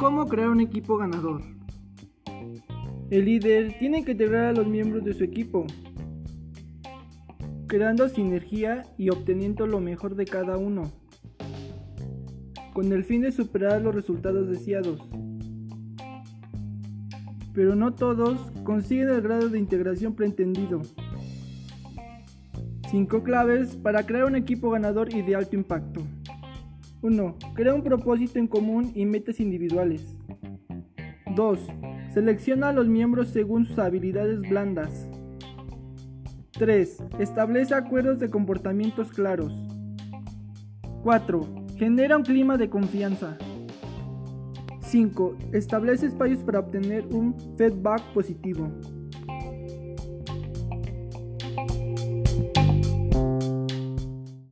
¿Cómo crear un equipo ganador? El líder tiene que integrar a los miembros de su equipo, creando sinergia y obteniendo lo mejor de cada uno, con el fin de superar los resultados deseados. Pero no todos consiguen el grado de integración pretendido. 5 claves para crear un equipo ganador y de alto impacto. 1. Crea un propósito en común y metas individuales. 2. Selecciona a los miembros según sus habilidades blandas. 3. Establece acuerdos de comportamientos claros. 4. Genera un clima de confianza. 5. Establece espacios para obtener un feedback positivo.